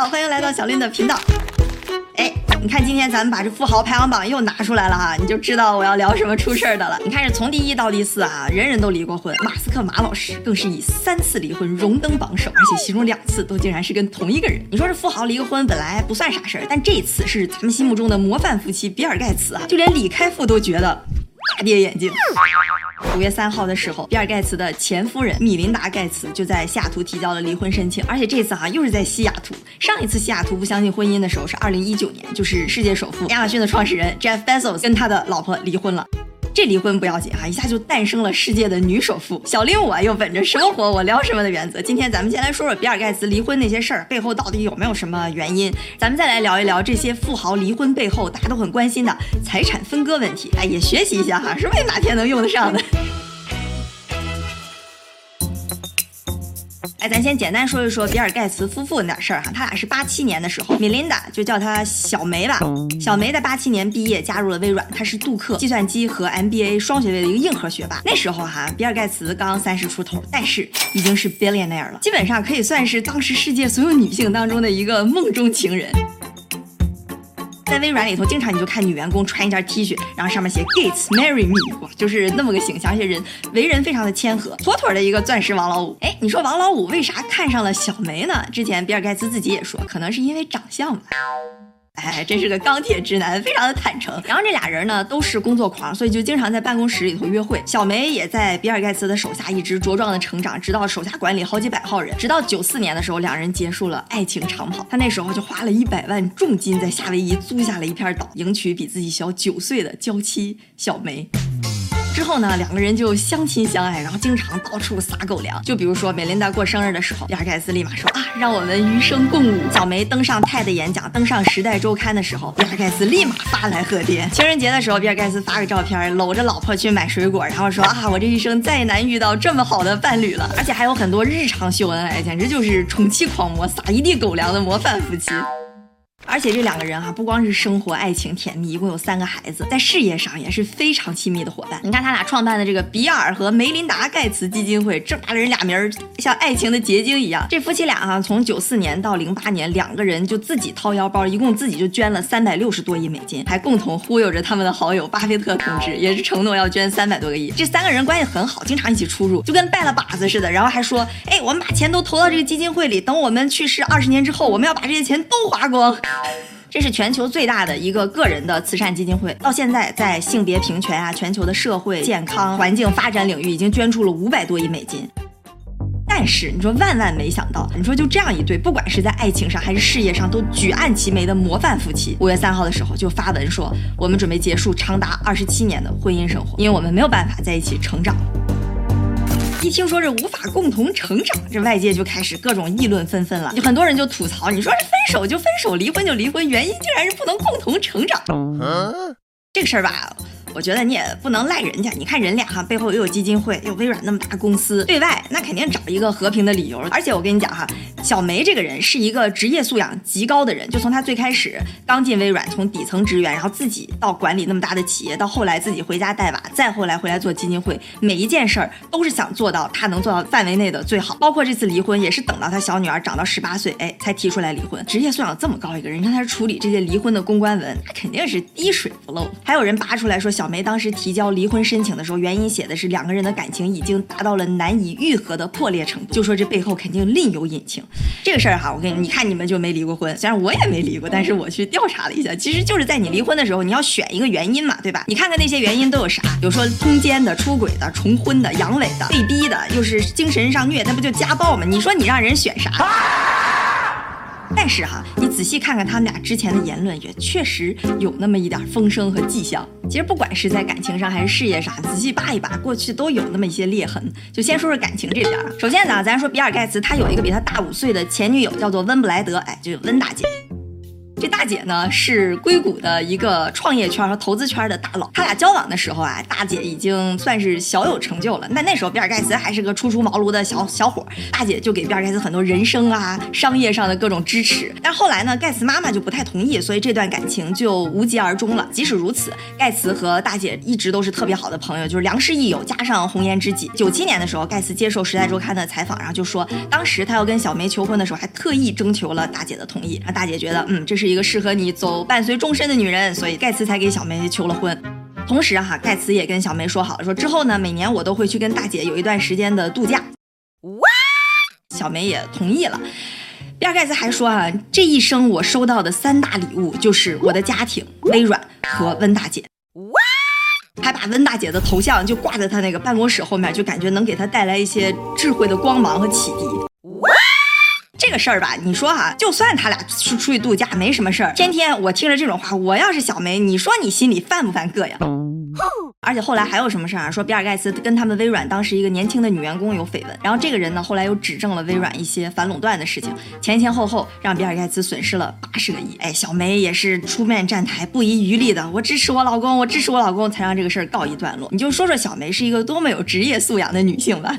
好，欢迎来到小林的频道。哎，你看今天咱们把这富豪排行榜又拿出来了哈，你就知道我要聊什么出事儿的了。你看这从第一到第四啊，人人都离过婚，马斯克马老师更是以三次离婚荣登榜首，而且其中两次都竟然是跟同一个人。你说这富豪离个婚本来不算啥事儿，但这次是咱们心目中的模范夫妻比尔盖茨啊，就连李开复都觉得大跌眼镜。五月三号的时候，比尔盖茨的前夫人米琳达盖茨就在西雅图提交了离婚申请，而且这次哈又是在西雅图。上一次西雅图不相信婚姻的时候是二零一九年，就是世界首富亚马逊的创始人 Jeff Bezos 跟他的老婆离婚了。这离婚不要紧啊，一下就诞生了世界的女首富小林。我又本着生活我聊什么的原则，今天咱们先来说说比尔盖茨离婚那些事儿背后到底有没有什么原因，咱们再来聊一聊这些富豪离婚背后大家都很关心的财产分割问题，哎，也学习一下哈，是不定哪天能用得上的？哎，咱先简单说一说比尔盖茨夫妇那点事儿哈。他俩是八七年的时候，米琳达就叫他小梅吧。小梅在八七年毕业，加入了微软，她是杜克计算机和 MBA 双学位的一个硬核学霸。那时候哈，比尔盖茨刚三十出头，但是已经是 billionaire 了，基本上可以算是当时世界所有女性当中的一个梦中情人。在微软里头，经常你就看女员工穿一件 T 恤，然后上面写 Gates marry me，哇，就是那么个形象，而且人为人非常的谦和，妥妥的一个钻石王老五。哎，你说王老五为啥看上了小梅呢？之前比尔盖茨自己也说，可能是因为长相吧。哎，真是个钢铁直男，非常的坦诚。然后这俩人呢都是工作狂，所以就经常在办公室里头约会。小梅也在比尔盖茨的手下一直茁壮的成长，直到手下管理好几百号人。直到九四年的时候，两人结束了爱情长跑。他那时候就花了一百万重金在夏威夷租下了一片岛，迎娶比自己小九岁的娇妻小梅。之后呢，两个人就相亲相爱，然后经常到处撒狗粮。就比如说美琳达过生日的时候，比尔盖茨立马说啊，让我们余生共舞。小梅登上泰的演讲，登上时代周刊的时候，比尔盖茨立马发来贺电。情人节的时候，比尔盖茨发个照片，搂着老婆去买水果，然后说啊，我这一生再难遇到这么好的伴侣了。而且还有很多日常秀恩爱，简直就是宠妻狂魔，撒一地狗粮的模范夫妻。而且这两个人哈，不光是生活爱情甜蜜，一共有三个孩子，在事业上也是非常亲密的伙伴。你看他俩创办的这个比尔和梅琳达盖茨基金会，这么大人俩名儿像爱情的结晶一样。这夫妻俩哈，从九四年到零八年，两个人就自己掏腰包，一共自己就捐了三百六十多亿美金，还共同忽悠着他们的好友巴菲特同志，也是承诺要捐三百多个亿。这三个人关系很好，经常一起出入，就跟拜了把子似的。然后还说，哎，我们把钱都投到这个基金会里，等我们去世二十年之后，我们要把这些钱都花光。这是全球最大的一个个人的慈善基金会，到现在在性别平权啊、全球的社会健康、环境发展领域，已经捐出了五百多亿美金。但是你说万万没想到，你说就这样一对，不管是在爱情上还是事业上都举案齐眉的模范夫妻，五月三号的时候就发文说，我们准备结束长达二十七年的婚姻生活，因为我们没有办法在一起成长。一听说这无法共同成长，这外界就开始各种议论纷纷了。就很多人就吐槽，你说这分手就分手，离婚就离婚，原因竟然是不能共同成长。这个事儿吧。我觉得你也不能赖人家，你看人俩哈背后又有基金会，有微软那么大公司，对外那肯定找一个和平的理由。而且我跟你讲哈，小梅这个人是一个职业素养极高的人，就从她最开始刚进微软，从底层职员，然后自己到管理那么大的企业，到后来自己回家带娃，再后来回来做基金会，每一件事儿都是想做到她能做到范围内的最好。包括这次离婚也是等到她小女儿长到十八岁，哎，才提出来离婚。职业素养这么高一个人，你看他处理这些离婚的公关文，那肯定是滴水不漏。还有人扒出来说。小梅当时提交离婚申请的时候，原因写的是两个人的感情已经达到了难以愈合的破裂程度，就说这背后肯定另有隐情。这个事儿哈，我跟你，你看你们就没离过婚，虽然我也没离过，但是我去调查了一下，其实就是在你离婚的时候，你要选一个原因嘛，对吧？你看看那些原因都有啥，有说通奸的、出轨的、重婚的、阳痿的、被逼的，又是精神上虐，那不就家暴吗？你说你让人选啥？但是哈，你仔细看看他们俩之前的言论，也确实有那么一点风声和迹象。其实不管是在感情上还是事业上，仔细扒一扒，过去都有那么一些裂痕。就先说说感情这边。首先呢，咱说比尔盖茨，他有一个比他大五岁的前女友，叫做温布莱德，哎，就温大姐。这大姐呢是硅谷的一个创业圈和投资圈的大佬。他俩交往的时候啊，大姐已经算是小有成就了。那那时候比尔盖茨还是个初出茅庐的小小伙，大姐就给比尔盖茨很多人生啊、商业上的各种支持。但后来呢，盖茨妈妈就不太同意，所以这段感情就无疾而终了。即使如此，盖茨和大姐一直都是特别好的朋友，就是良师益友加上红颜知己。九七年的时候，盖茨接受《时代周刊》的采访，然后就说，当时他要跟小梅求婚的时候，还特意征求了大姐的同意。那大姐觉得，嗯，这是一个适合你走伴随终身的女人，所以盖茨才给小梅求了婚。同时哈，盖茨也跟小梅说好了，说之后呢，每年我都会去跟大姐有一段时间的度假。哇小梅也同意了。比尔盖茨还说啊，这一生我收到的三大礼物就是我的家庭、微软和温大姐。哇还把温大姐的头像就挂在他那个办公室后面，就感觉能给他带来一些智慧的光芒和启迪。这个事儿吧，你说哈，就算他俩出出去度假没什么事儿，天天我听着这种话，我要是小梅，你说你心里犯不犯膈呀？而且后来还有什么事儿啊？说比尔盖茨跟他们微软当时一个年轻的女员工有绯闻，然后这个人呢后来又指证了微软一些反垄断的事情，前前后后让比尔盖茨损失了八十个亿。哎，小梅也是出面站台，不遗余力的，我支持我老公，我支持我老公，才让这个事儿告一段落。你就说说小梅是一个多么有职业素养的女性吧。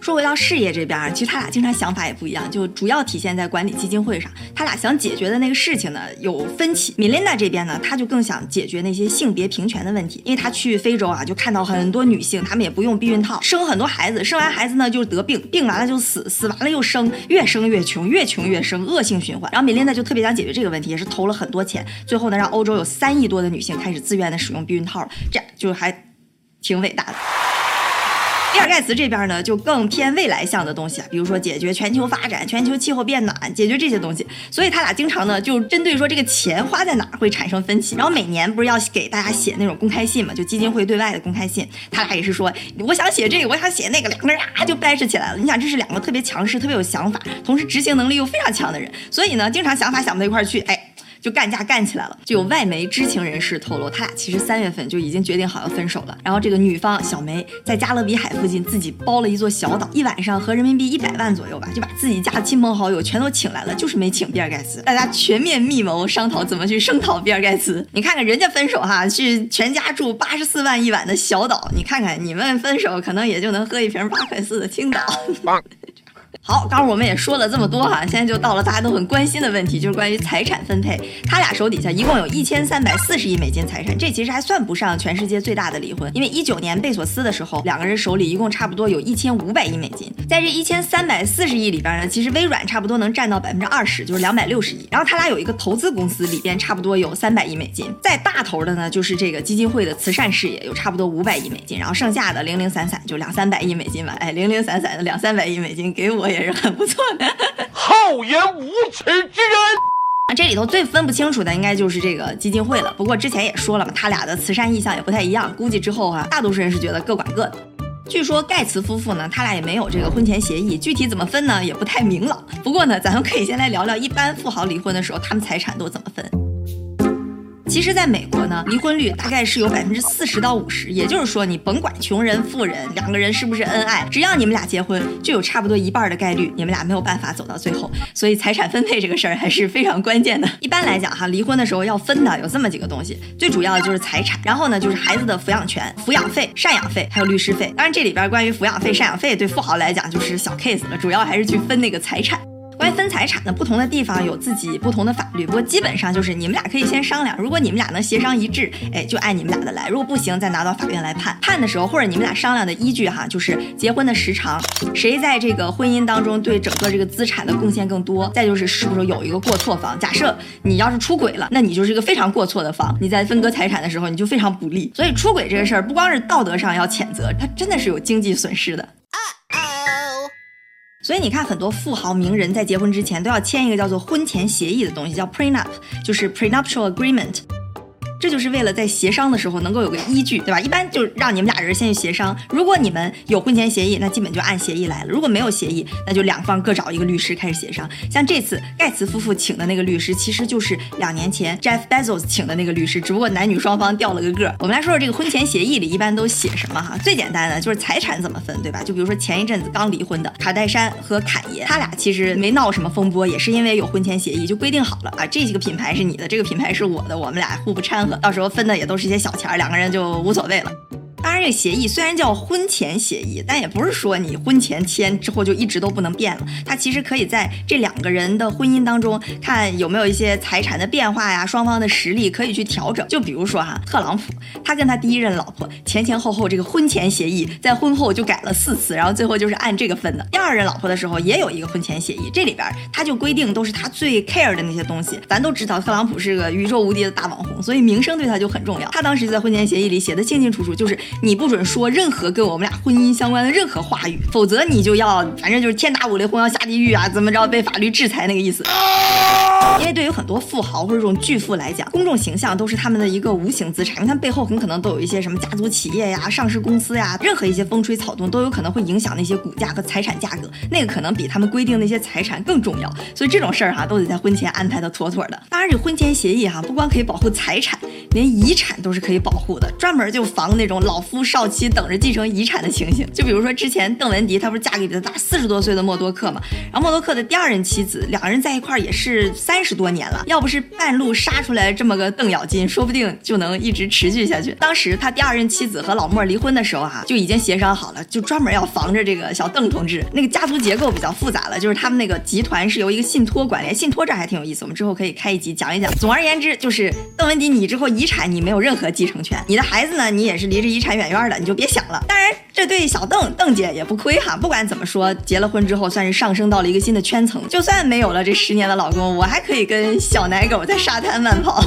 说回到事业这边，其实他俩经常想法也不一样，就主要体现在管理基金会上。他俩想解决的那个事情呢有分歧。米琳达这边呢，他就更想解决那些性别平权的问题，因为他去非洲啊，就看到很多女性，她们也不用避孕套，生很多孩子，生完孩子呢就得病，病完了就死，死完了又生，越生越穷，越穷越生，恶性循环。然后米琳达就特别想解决这个问题，也是投了很多钱，最后呢让欧洲有三亿多的女性开始自愿的使用避孕套了，这样就还挺伟大的。比尔盖茨这边呢，就更偏未来向的东西啊，比如说解决全球发展、全球气候变暖，解决这些东西。所以他俩经常呢，就针对说这个钱花在哪儿会产生分歧。然后每年不是要给大家写那种公开信嘛，就基金会对外的公开信，他俩也是说，我想写这个，我想写那个，两个人啊就掰扯起来了。你想，这是两个特别强势、特别有想法，同时执行能力又非常强的人，所以呢，经常想法想不到一块儿去，哎。就干架干起来了，就有外媒知情人士透露，他俩其实三月份就已经决定好要分手了。然后这个女方小梅在加勒比海附近自己包了一座小岛，一晚上合人民币一百万左右吧，就把自己家的亲朋好友全都请来了，就是没请比尔盖茨。大家全面密谋商讨怎么去声讨比尔盖茨。你看看人家分手哈，去全家住八十四万一晚的小岛，你看看你们分手可能也就能喝一瓶八块四的青岛。好，刚刚我们也说了这么多哈，现在就到了大家都很关心的问题，就是关于财产分配。他俩手底下一共有一千三百四十亿美金财产，这其实还算不上全世界最大的离婚，因为一九年贝索斯的时候，两个人手里一共差不多有一千五百亿美金。在这一千三百四十亿里边呢，其实微软差不多能占到百分之二十，就是两百六十亿。然后他俩有一个投资公司，里边差不多有三百亿美金。再大头的呢，就是这个基金会的慈善事业，有差不多五百亿美金。然后剩下的零零散散就两三百亿美金吧。哎，零零散散的两三百亿美金给我。也是很不错的，厚颜无耻之人。啊，这里头最分不清楚的应该就是这个基金会了。不过之前也说了嘛，他俩的慈善意向也不太一样，估计之后哈，大多数人是觉得各管各的。据说盖茨夫妇呢，他俩也没有这个婚前协议，具体怎么分呢，也不太明朗。不过呢，咱们可以先来聊聊一般富豪离婚的时候，他们财产都怎么分。其实，在美国呢，离婚率大概是有百分之四十到五十，也就是说，你甭管穷人富人，两个人是不是恩爱，只要你们俩结婚，就有差不多一半的概率，你们俩没有办法走到最后。所以，财产分配这个事儿还是非常关键的。一般来讲，哈，离婚的时候要分的有这么几个东西，最主要的就是财产，然后呢，就是孩子的抚养权、抚养费、赡养费，还有律师费。当然，这里边关于抚养费、赡养费，对富豪来讲就是小 case 了，主要还是去分那个财产。关于分财产的，不同的地方有自己不同的法律，不过基本上就是你们俩可以先商量，如果你们俩能协商一致，哎，就按你们俩的来；如果不行，再拿到法院来判。判的时候，或者你们俩商量的依据哈，就是结婚的时长，谁在这个婚姻当中对整个这个资产的贡献更多，再就是是不是有一个过错方。假设你要是出轨了，那你就是一个非常过错的方，你在分割财产的时候你就非常不利。所以出轨这个事儿，不光是道德上要谴责，它真的是有经济损失的。所以你看，很多富豪名人在结婚之前都要签一个叫做婚前协议的东西，叫 prenup，就是 prenuptial agreement。这就是为了在协商的时候能够有个依据，对吧？一般就让你们俩人先去协商。如果你们有婚前协议，那基本就按协议来了；如果没有协议，那就两方各找一个律师开始协商。像这次盖茨夫妇请的那个律师，其实就是两年前 Jeff Bezos 请的那个律师，只不过男女双方调了个个。我们来说说这个婚前协议里一般都写什么哈？最简单的就是财产怎么分，对吧？就比如说前一阵子刚离婚的卡戴珊和侃爷，他俩其实没闹什么风波，也是因为有婚前协议，就规定好了啊，这几个品牌是你的，这个品牌是我的，我们俩互不掺和。到时候分的也都是一些小钱，两个人就无所谓了。当然，这个协议虽然叫婚前协议，但也不是说你婚前签之后就一直都不能变了。它其实可以在这两个人的婚姻当中看有没有一些财产的变化呀，双方的实力可以去调整。就比如说哈，特朗普他跟他第一任老婆前前后后这个婚前协议，在婚后就改了四次，然后最后就是按这个分的。第二任老婆的时候也有一个婚前协议，这里边他就规定都是他最 care 的那些东西。咱都知道特朗普是个宇宙无敌的大网红，所以名声对他就很重要。他当时在婚前协议里写的清清楚楚，就是你不准说任何跟我们俩婚姻相关的任何话语，否则你就要反正就是天打五雷轰要下地狱啊，怎么着被法律制裁那个意思。因为对于很多富豪或者这种巨富来讲，公众形象都是他们的一个无形资产，因为他们背后很可能都有一些什么家族企业呀、上市公司呀，任何一些风吹草动都有可能会影响那些股价和财产价格，那个可能比他们规定那些财产更重要。所以这种事儿哈，都得在婚前安排的妥妥的。当然，这婚前协议哈，不光可以保护财产，连遗产都是可以保护的，专门就防那种老夫少妻等着继承遗产的情形。就比如说之前邓文迪，她不是嫁给比他大四十多岁的默多克嘛，然后默多克的第二任妻子，两个人在一块儿也是三十多年了，要不是半路杀出来这么个邓咬金，说不定就能一直持续下去。当时他第二任妻子和老莫离婚的时候哈，就已经协商好了，就专门要防着这个小邓同志。那个家族结构比较复杂了，就是他们那个集团是由一个信托管理，信托这还挺有意思，我们之后可以开一集讲一讲。总而言之，就是邓文迪，你之后遗产你没有任何继承权，你的孩子呢，你也是离着遗产还远远的，你就别想了。当然，这对小邓邓姐也不亏哈。不管怎么说，结了婚之后算是上升到了一个新的圈层。就算没有了这十年的老公，我还可以跟小奶狗在沙滩慢跑。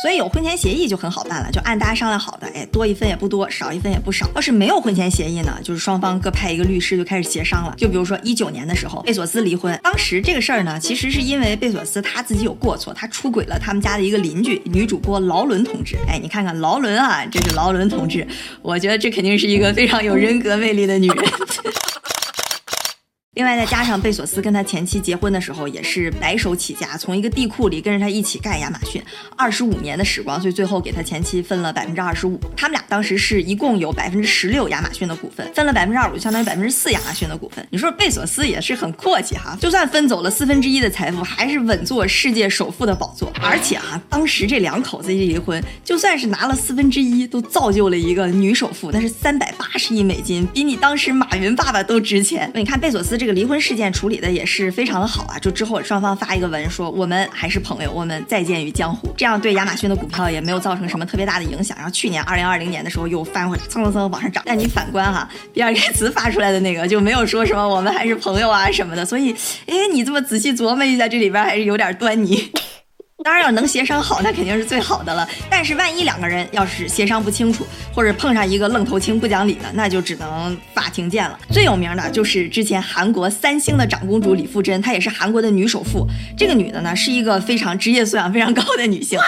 所以有婚前协议就很好办了，就按大家商量好的，哎，多一分也不多，少一分也不少。要是没有婚前协议呢，就是双方各派一个律师就开始协商了。就比如说一九年的时候，贝索斯离婚，当时这个事儿呢，其实是因为贝索斯他自己有过错，他出轨了他们家的一个邻居女主播劳伦同志。哎，你看看劳伦啊，这是劳伦同志，我觉得这肯定是一个非常有人格魅力的女人。另外再加上贝索斯跟他前妻结婚的时候也是白手起家，从一个地库里跟着他一起干亚马逊，二十五年的时光，所以最后给他前妻分了百分之二十五。他们俩当时是一共有百分之十六亚马逊的股份，分了百分之二十五，相当于百分之四亚马逊的股份。你说贝索斯也是很阔气哈，就算分走了四分之一的财富，还是稳坐世界首富的宝座。而且哈，当时这两口子一离婚，就算是拿了四分之一，都造就了一个女首富，那是三百八十亿美金，比你当时马云爸爸都值钱。你看贝索斯这个。离婚事件处理的也是非常的好啊，就之后双方发一个文说我们还是朋友，我们再见于江湖，这样对亚马逊的股票也没有造成什么特别大的影响。然后去年二零二零年的时候又翻回来，蹭蹭蹭往上涨。但你反观哈，比尔盖茨发出来的那个就没有说什么我们还是朋友啊什么的，所以哎，你这么仔细琢磨一下，这里边还是有点端倪。当然要能协商好，那肯定是最好的了。但是万一两个人要是协商不清楚，或者碰上一个愣头青不讲理的，那就只能法庭见了。最有名的就是之前韩国三星的长公主李富真，她也是韩国的女首富。这个女的呢，是一个非常职业素养非常高的女性。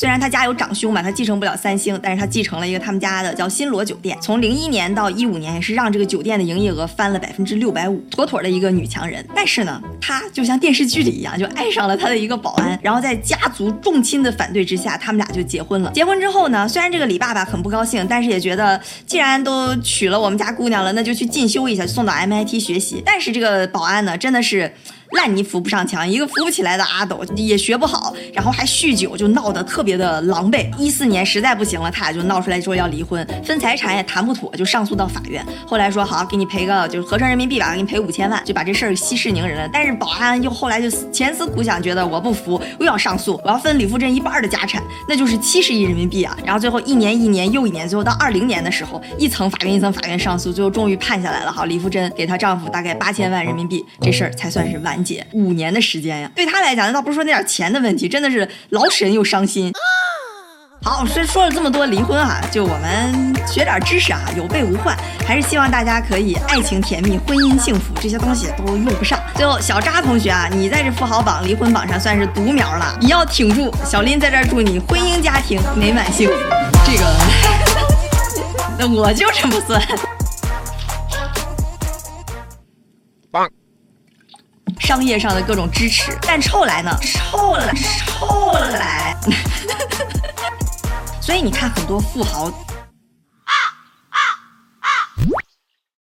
虽然他家有长兄嘛，他继承不了三星，但是他继承了一个他们家的叫新罗酒店。从零一年到一五年，也是让这个酒店的营业额翻了百分之六百五，妥妥的一个女强人。但是呢，她就像电视剧里一样，就爱上了他的一个保安，然后在家族重亲的反对之下，他们俩就结婚了。结婚之后呢，虽然这个李爸爸很不高兴，但是也觉得既然都娶了我们家姑娘了，那就去进修一下，送到 MIT 学习。但是这个保安呢，真的是。烂泥扶不上墙，一个扶不起来的阿斗也学不好，然后还酗酒，就闹得特别的狼狈。一四年实在不行了，他俩就闹出来说要离婚，分财产也谈不妥，就上诉到法院。后来说好，给你赔个就是合成人民币吧，给你赔五千万，就把这事儿息事宁人了。但是保安又后来就前思苦想，觉得我不服，又要上诉，我要分李富珍一半的家产，那就是七十亿人民币啊。然后最后一年一年又一年，最后到二零年的时候，一层法院一层法院上诉，最后终于判下来了。好，李富珍给她丈夫大概八千万人民币，这事儿才算是完。解五年的时间呀，对他来讲，那倒不是说那点钱的问题，真的是劳神又伤心。好，说说了这么多离婚哈，就我们学点知识啊，有备无患，还是希望大家可以爱情甜蜜、婚姻幸福，这些东西都用不上。最后，小扎同学啊，你在这富豪榜、离婚榜上算是独苗了，你要挺住。小林在这祝你婚姻家庭美满幸福。这个，那我就这么算。商业上的各种支持，但臭来呢？臭来，臭来。所以你看，很多富豪